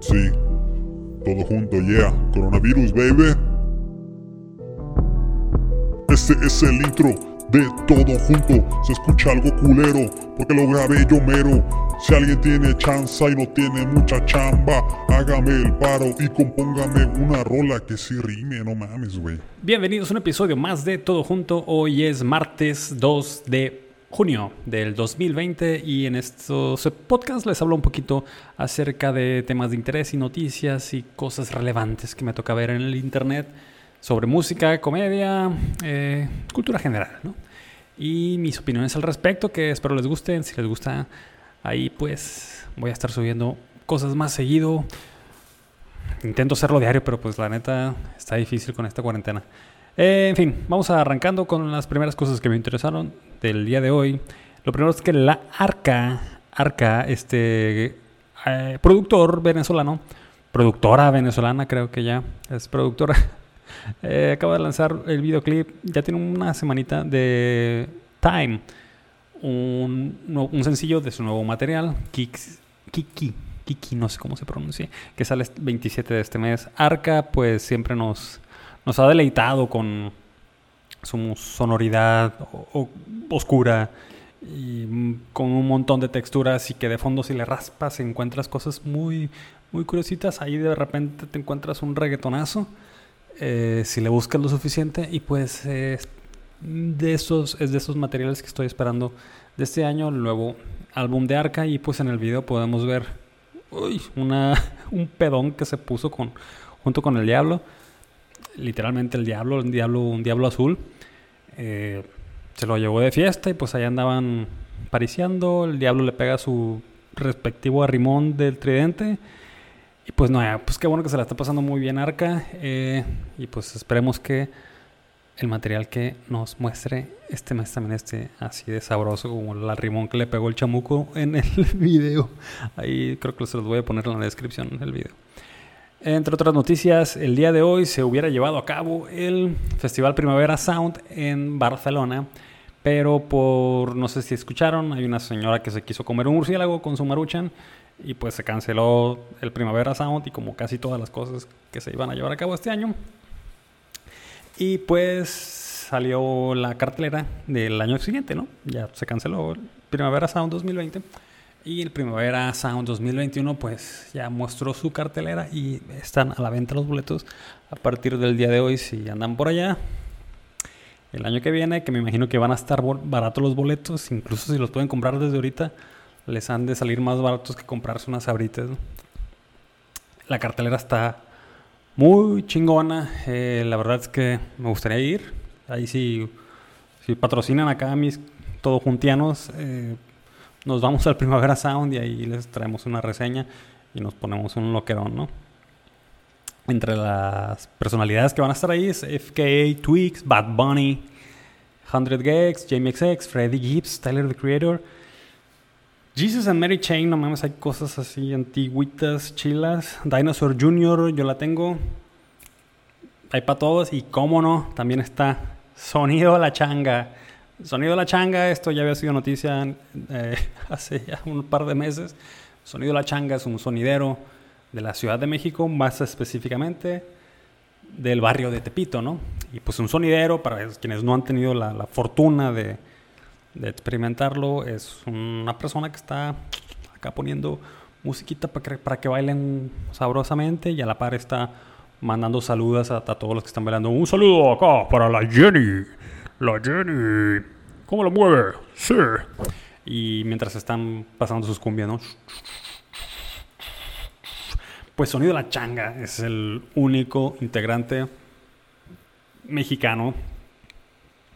Sí, todo junto, yeah. Coronavirus, baby. Este es el intro de todo junto. Se escucha algo culero, porque lo grabé yo mero. Si alguien tiene chanza y no tiene mucha chamba, hágame el paro y compóngame una rola que sí rime, no mames, güey. Bienvenidos a un episodio más de Todo Junto. Hoy es martes 2 de junio del 2020 y en estos podcasts les hablo un poquito acerca de temas de interés y noticias y cosas relevantes que me toca ver en el internet sobre música, comedia, eh, cultura general, ¿no? Y mis opiniones al respecto, que espero les gusten. Si les gusta, ahí pues voy a estar subiendo cosas más seguido. Intento hacerlo diario, pero pues la neta está difícil con esta cuarentena. Eh, en fin, vamos arrancando con las primeras cosas que me interesaron del día de hoy. Lo primero es que la Arca, Arca, este eh, productor venezolano, productora venezolana creo que ya, es productora, eh, acaba de lanzar el videoclip, ya tiene una semanita de Time, un, sencillo de su nuevo material, Kiki, Kiki, no sé cómo se pronuncia, que sale el 27 de este mes. Arca pues siempre nos, nos ha deleitado con su sonoridad oscura y con un montón de texturas y que de fondo si le raspas encuentras cosas muy muy curiositas. Ahí de repente te encuentras un reggaetonazo eh, si le buscas lo suficiente y pues de esos es de esos materiales que estoy esperando de este año el nuevo álbum de Arca y pues en el video podemos ver una, un pedón que se puso con junto con el diablo literalmente el diablo, un diablo, un diablo azul. Eh, se lo llevó de fiesta y pues allá andaban pariciando. El diablo le pega su respectivo arrimón del tridente. Y pues no, pues qué bueno que se la está pasando muy bien Arca. Eh, y pues esperemos que el material que nos muestre este mes también esté así de sabroso como el arrimón que le pegó el chamuco en el video. Ahí creo que se los voy a poner en la descripción del video. Entre otras noticias, el día de hoy se hubiera llevado a cabo el Festival Primavera Sound en Barcelona, pero por, no sé si escucharon, hay una señora que se quiso comer un murciélago con su maruchan y pues se canceló el Primavera Sound y como casi todas las cosas que se iban a llevar a cabo este año. Y pues salió la cartelera del año siguiente, ¿no? Ya se canceló el Primavera Sound 2020. Y el Primavera Sound 2021 pues ya mostró su cartelera y están a la venta los boletos a partir del día de hoy si andan por allá. El año que viene, que me imagino que van a estar baratos los boletos, incluso si los pueden comprar desde ahorita, les han de salir más baratos que comprarse unas abritas. La cartelera está muy chingona, eh, la verdad es que me gustaría ir. Ahí si, si patrocinan acá a mis todojuntianos, eh, nos vamos al Primavera Sound y ahí les traemos una reseña y nos ponemos un loquerón, ¿no? Entre las personalidades que van a estar ahí es FKA Tweaks, Bad Bunny, 100 Gex, Jamie XX, Freddie Gibbs, Tyler the Creator, Jesus and Mary Chain, no mames, hay cosas así antiguitas, chilas. Dinosaur Jr., yo la tengo. Hay para todos y cómo no, también está Sonido La Changa. Sonido La Changa, esto ya había sido noticia eh, hace ya un par de meses. Sonido La Changa es un sonidero de la Ciudad de México, más específicamente del barrio de Tepito, ¿no? Y pues un sonidero, para quienes no han tenido la, fortuna de, experimentarlo, es una persona que está acá poniendo musiquita para que, bailen sabrosamente y a la par está mandando saludos a, a todos los que están bailando. Un saludo acá para la Jenny. La Jenny. ¿Cómo la mueve? Sí. Y mientras están pasando sus cumbias, ¿no? Pues Sonido La Changa es el único integrante mexicano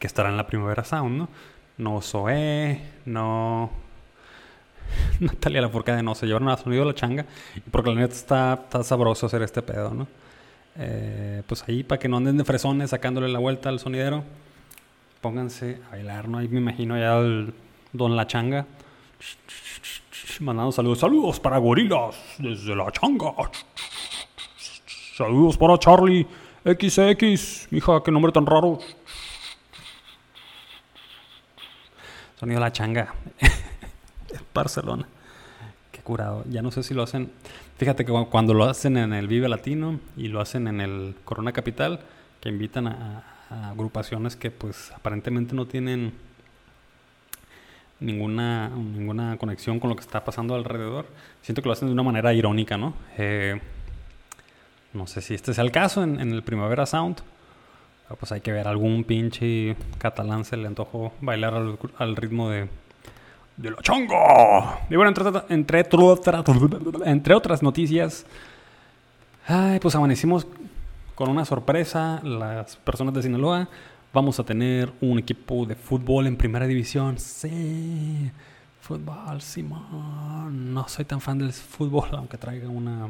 que estará en la Primavera Sound, ¿no? No Zoé, no... Natalia la de no, se llevaron a Sonido La Changa porque la neta está, está sabroso hacer este pedo, ¿no? Eh, pues ahí para que no anden de fresones sacándole la vuelta al sonidero pónganse a bailar, ¿no? Ahí me imagino ya el Don La Changa mandando saludos. Saludos para gorilas desde La Changa. Saludos para Charlie XX. Mija, qué nombre tan raro. Sonido La Changa. Barcelona. Qué curado. Ya no sé si lo hacen. Fíjate que cuando lo hacen en el Vive Latino y lo hacen en el Corona Capital, que invitan a, a agrupaciones que pues aparentemente no tienen ninguna, ninguna conexión con lo que está pasando alrededor. Siento que lo hacen de una manera irónica, ¿no? Eh, no sé si este sea el caso en, el Primavera Sound. pues hay que ver, algún pinche catalán se le antojó bailar al, ritmo de, de lo chongo. Y bueno, entre, entre, entre otras noticias, ay, pues amanecimos con una sorpresa, las personas de Sinaloa Vamos a tener un equipo de fútbol en primera división. Sí, fútbol, Simón. No soy tan fan del fútbol, aunque traiga una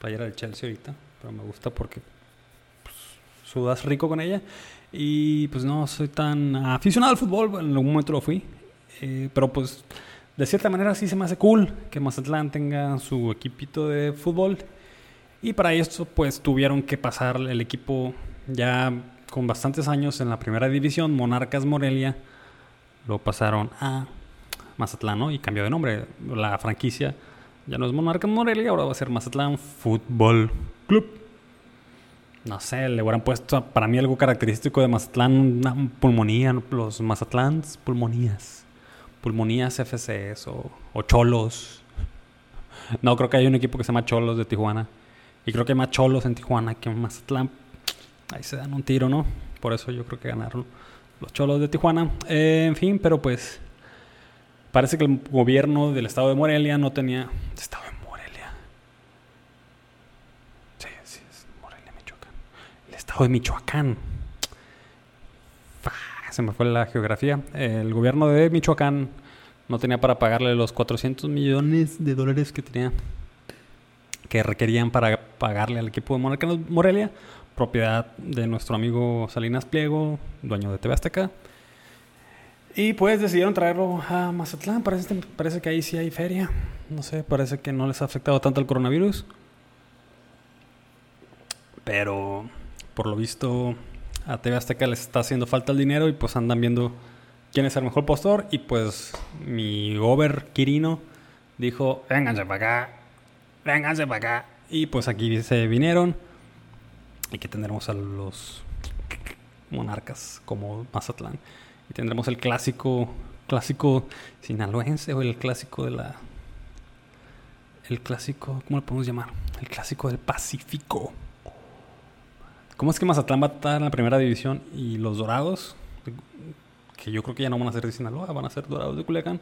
playera del Chelsea ahorita. Pero me gusta porque pues, sudas rico con ella. Y pues no soy tan aficionado al fútbol. En algún momento lo fui. Eh, pero pues de cierta manera sí se me hace cool que Mazatlán tenga su equipito de fútbol. Y para esto pues tuvieron que pasar el equipo ya con bastantes años en la primera división, Monarcas Morelia, lo pasaron a Mazatlán ¿no? y cambió de nombre. La franquicia ya no es Monarcas Morelia, ahora va a ser Mazatlán Fútbol Club. No sé, le hubieran puesto para mí algo característico de Mazatlán, una pulmonía, los Mazatlans, pulmonías. Pulmonías FCS o, o Cholos. No, creo que hay un equipo que se llama Cholos de Tijuana. Y creo que más Cholos en Tijuana que en Mazatlán ahí se dan un tiro, ¿no? Por eso yo creo que ganaron los cholos de Tijuana. Eh, en fin, pero pues parece que el gobierno del estado de Morelia no tenía... Estado de Morelia. Sí, sí, es Morelia, Michoacán. El estado de Michoacán. Se me fue la geografía. El gobierno de Michoacán no tenía para pagarle los 400 millones de dólares que tenía que requerían para pagarle al equipo de Morelia propiedad de nuestro amigo Salinas Pliego, dueño de TV Azteca. Y pues decidieron traerlo a Mazatlán. Parece, parece que ahí sí hay feria. No sé, parece que no les ha afectado tanto el coronavirus. Pero por lo visto a TV Azteca les está haciendo falta el dinero y pues andan viendo quién es el mejor postor. Y pues mi gober Quirino dijo, vénganse para acá, vénganse para acá. Y pues aquí se vinieron y que tendremos a los monarcas como Mazatlán. Y tendremos el clásico, clásico sinaloense o el clásico de la... El clásico, ¿cómo lo podemos llamar? El clásico del Pacífico. ¿Cómo es que Mazatlán va a estar en la primera división y los Dorados, que yo creo que ya no van a ser de Sinaloa, van a ser Dorados de Culiacán,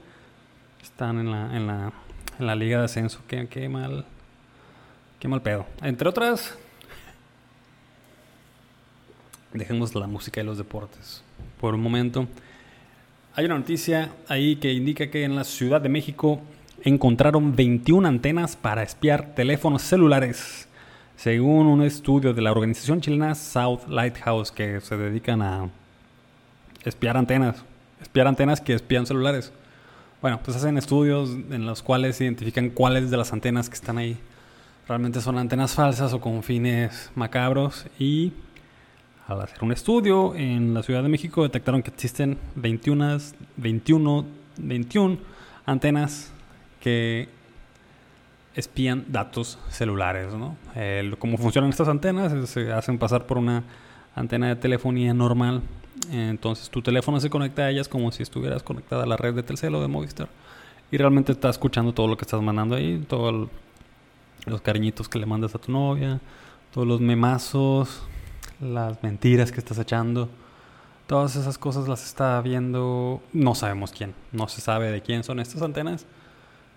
están en la, en la, en la liga de ascenso? Qué, qué mal, qué mal pedo. Entre otras dejemos la música y los deportes por un momento. Hay una noticia ahí que indica que en la Ciudad de México encontraron 21 antenas para espiar teléfonos celulares, según un estudio de la organización chilena South Lighthouse, que se dedican a espiar antenas, espiar antenas que espían celulares. Bueno, pues hacen estudios en los cuales identifican cuáles de las antenas que están ahí realmente son antenas falsas o con fines macabros y al hacer un estudio en la Ciudad de México detectaron que existen 21, 21, 21 antenas que espían datos celulares. ¿no? ¿Cómo funcionan estas antenas? Se hacen pasar por una antena de telefonía normal. Entonces tu teléfono se conecta a ellas como si estuvieras conectada a la red de Telcel o de Movistar. Y realmente está escuchando todo lo que estás mandando ahí, todos los cariñitos que le mandas a tu novia, todos los memazos, las mentiras que estás echando. Todas esas cosas las está viendo, no sabemos quién, no se sabe de quién son estas antenas,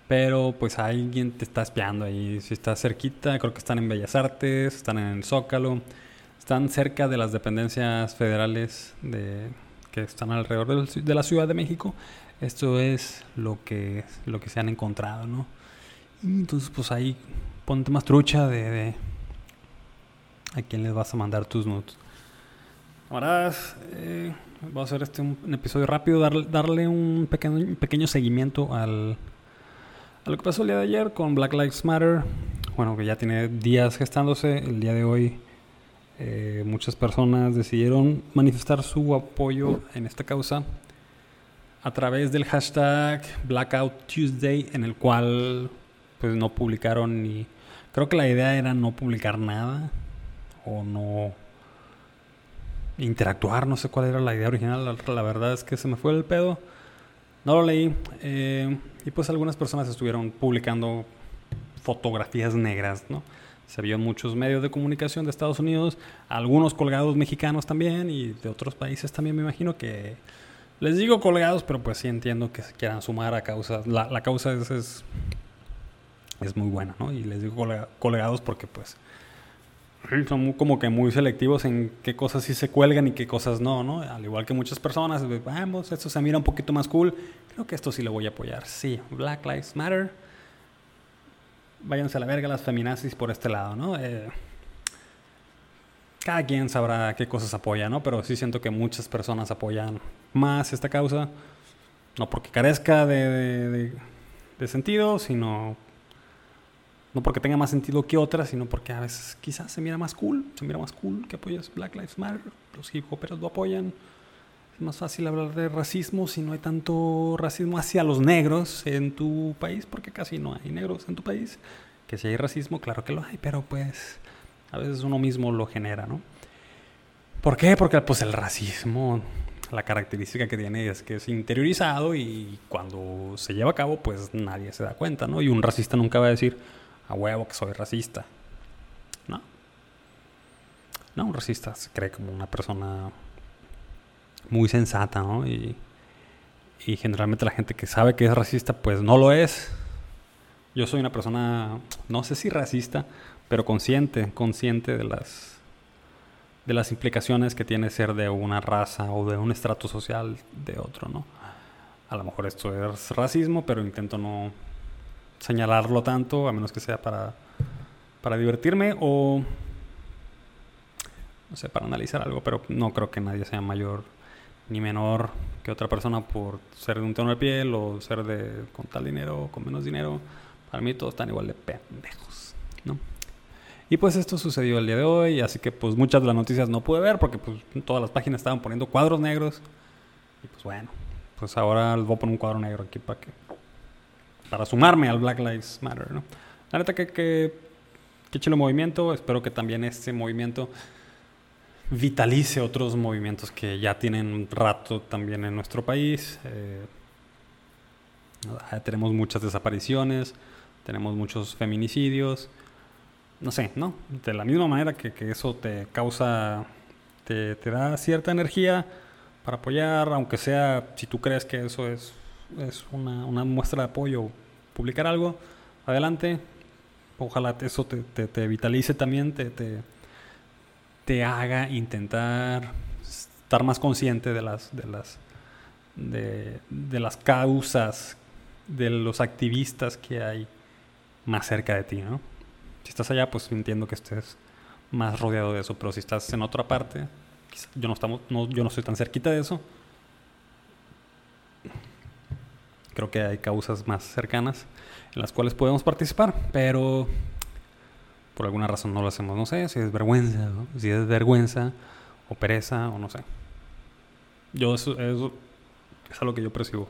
pero pues alguien te está espiando ahí. Si estás cerquita, creo que están en Bellas Artes, están en el Zócalo, están cerca de las dependencias federales de, que están alrededor de la Ciudad de México. Esto es lo que, lo que se han encontrado, ¿no? Entonces pues ahí ponte más trucha de a quién les vas a mandar tus nudes. Ahora eh, voy a hacer este un, episodio rápido, darle un pequeño, pequeño seguimiento al, a lo que pasó el día de ayer con Black Lives Matter. Bueno, que ya tiene días gestándose. El día de hoy eh, muchas personas decidieron manifestar su apoyo en esta causa a través del hashtag Blackout Tuesday, en el cual pues no publicaron ni... Creo que la idea era no publicar nada o no interactuar, no sé cuál era la idea original, la, verdad es que se me fue el pedo, no lo leí eh, y pues algunas personas estuvieron publicando fotografías negras, ¿no? Se vio en muchos medios de comunicación de Estados Unidos, algunos colgados mexicanos también y de otros países también me imagino que les digo colgados, pero pues sí entiendo que se quieran sumar a causas. La, la causa es, es, es, muy buena, ¿no? Y les digo colgados porque pues son como que muy selectivos en qué cosas sí se cuelgan y qué cosas no, ¿no? Al igual que muchas personas, vamos, esto se mira un poquito más cool, creo que esto sí lo voy a apoyar. Sí, Black Lives Matter. Váyanse a la verga las feminazis por este lado, ¿no? Eh, cada quien sabrá qué cosas apoya, ¿no? Pero sí siento que muchas personas apoyan más esta causa, no porque carezca de, de sentido, sino no porque tenga más sentido que otras, sino porque a veces quizás se mira más cool, se mira más cool que apoyas Black Lives Matter, los hip hoperos lo apoyan. Es más fácil hablar de racismo si no hay tanto racismo hacia los negros en tu país, porque casi no hay negros en tu país. Que si hay racismo, claro que lo hay, pero pues a veces uno mismo lo genera, ¿no? ¿Por qué? Porque pues el racismo, la característica que tiene es que es interiorizado y cuando se lleva a cabo, pues nadie se da cuenta, ¿no? Y un racista nunca va a decir, a huevo que soy racista. No. No, un racista se cree como una persona muy sensata, ¿no? Y, y generalmente la gente que sabe que es racista, pues no lo es. Yo soy una persona, no sé si racista, pero consciente, consciente de las de las implicaciones que tiene ser de una raza o de un estrato social de otro, ¿no? A lo mejor esto es racismo, pero intento no señalarlo tanto, a menos que sea para, para divertirme o, no sé, para analizar algo, pero no creo que nadie sea mayor ni menor que otra persona por ser de un tono de piel o ser de con tal dinero o con menos dinero. Para mí todos están igual de pendejos, ¿no? Y pues esto sucedió el día de hoy, así que pues muchas de las noticias no pude ver porque pues todas las páginas estaban poniendo cuadros negros. Y pues bueno, pues ahora les voy a poner un cuadro negro aquí para que para sumarme al Black Lives Matter, ¿no? La neta que, que, que chulo movimiento, espero que también este movimiento vitalice otros movimientos que ya tienen rato también en nuestro país. Eh, tenemos muchas desapariciones, tenemos muchos feminicidios, no sé, ¿no? De la misma manera que, que eso te causa, te, te, da cierta energía para apoyar, aunque sea si tú crees que eso es es una, una muestra de apoyo, publicar algo, adelante. Ojalá eso te, te, vitalice también, te, te, te, haga intentar estar más consciente de las, de las, de, de las causas, de los activistas que hay más cerca de ti, ¿no? Si estás allá, pues entiendo que estés más rodeado de eso, pero si estás en otra parte, yo no, estamos, no, yo no estoy tan cerquita de eso, creo que hay causas más cercanas en las cuales podemos participar, pero por alguna razón no lo hacemos. No sé si es vergüenza, si es vergüenza o pereza o no sé. Yo eso, es algo que yo percibo.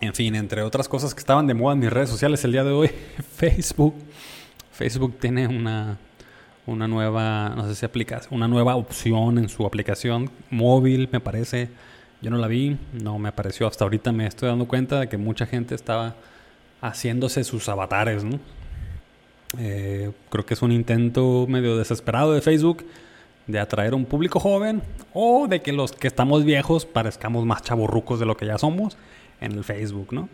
En fin, entre otras cosas que estaban de moda en mis redes sociales el día de hoy, Facebook. Facebook tiene una, una nueva, no sé si aplica, una nueva opción en su aplicación móvil, me parece, yo no la vi, no me apareció. Hasta ahorita me estoy dando cuenta de que mucha gente estaba haciéndose sus avatares, ¿no? Eh, creo que es un intento medio desesperado de Facebook de atraer un público joven o de que los que estamos viejos parezcamos más chaborrucos de lo que ya somos en el Facebook, ¿no?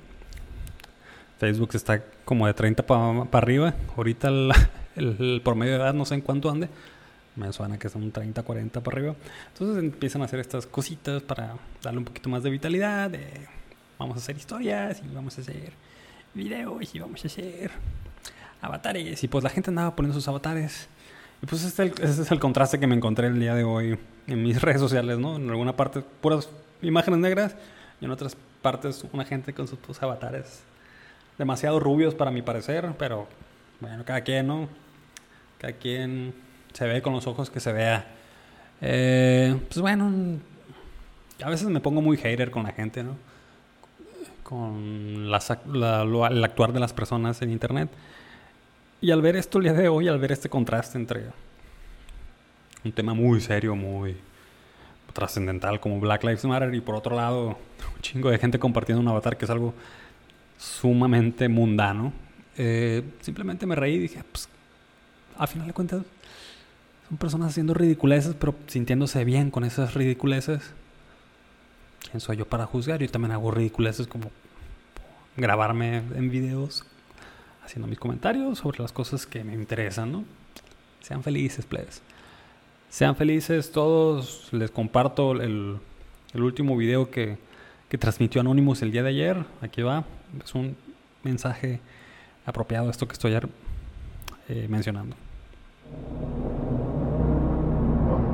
Facebook está como de 30 para arriba. Ahorita el, el, promedio de edad no sé en cuánto ande me suena que son 30, 40 para arriba. Entonces empiezan a hacer estas cositas para darle un poquito más de vitalidad. vamos a hacer historias y vamos a hacer videos y vamos a hacer avatares. Y pues la gente andaba poniendo sus avatares. Y pues este, ese es el contraste que me encontré el día de hoy en mis redes sociales, ¿no? En alguna parte puras imágenes negras y en otras partes una gente con sus avatares demasiado rubios para mi parecer, pero bueno, cada quien, ¿no? Cada quien se ve con los ojos que se vea. Eh, pues bueno, a veces me pongo muy hater con la gente, ¿no? con el actuar de las personas en Internet. Y al ver esto el día de hoy, al ver este contraste entre un tema muy serio, muy trascendental como Black Lives Matter y por otro lado un chingo de gente compartiendo un avatar que es algo sumamente mundano, eh, simplemente me reí y dije, pues, a final de cuentas, son personas haciendo ridiculeces, pero sintiéndose bien con esas ridiculeces. ¿Quién soy yo para juzgar? Yo también hago ridiculeces como grabarme en videos haciendo mis comentarios sobre las cosas que me interesan, ¿no? Sean felices, plebes. Sean felices todos. Les comparto el, el último video que, que transmitió Anonymous el día de ayer. Aquí va. Es un mensaje apropiado a esto que estoy eh, mencionando.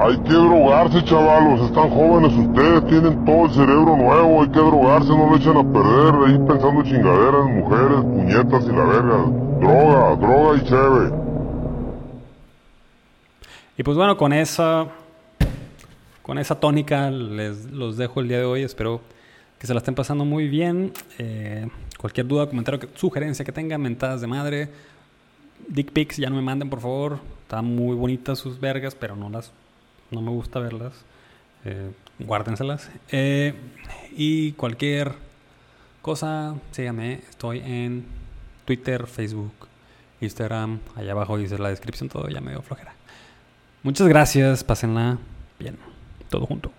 Hay que drogarse, chavalos. Están jóvenes ustedes, tienen todo el cerebro nuevo. Hay que drogarse, no lo echen a perder. Ahí pensando chingaderas, mujeres, puñetas y la verga. Droga, droga y cheve. Y pues bueno, con esa, con esa tónica les los dejo el día de hoy. Espero que se la estén pasando muy bien. Eh, cualquier duda, comentario, sugerencia que tengan, mentadas de madre, dick pics, ya no me manden, por favor. Están muy bonitas sus vergas, pero no las, no me gusta verlas. Eh, guárdenselas. Eh, y cualquier cosa, síganme. Estoy en Twitter, Facebook, Instagram. Allá abajo dice la descripción, todo ya medio flojera. Muchas gracias, pásenla bien, todo junto.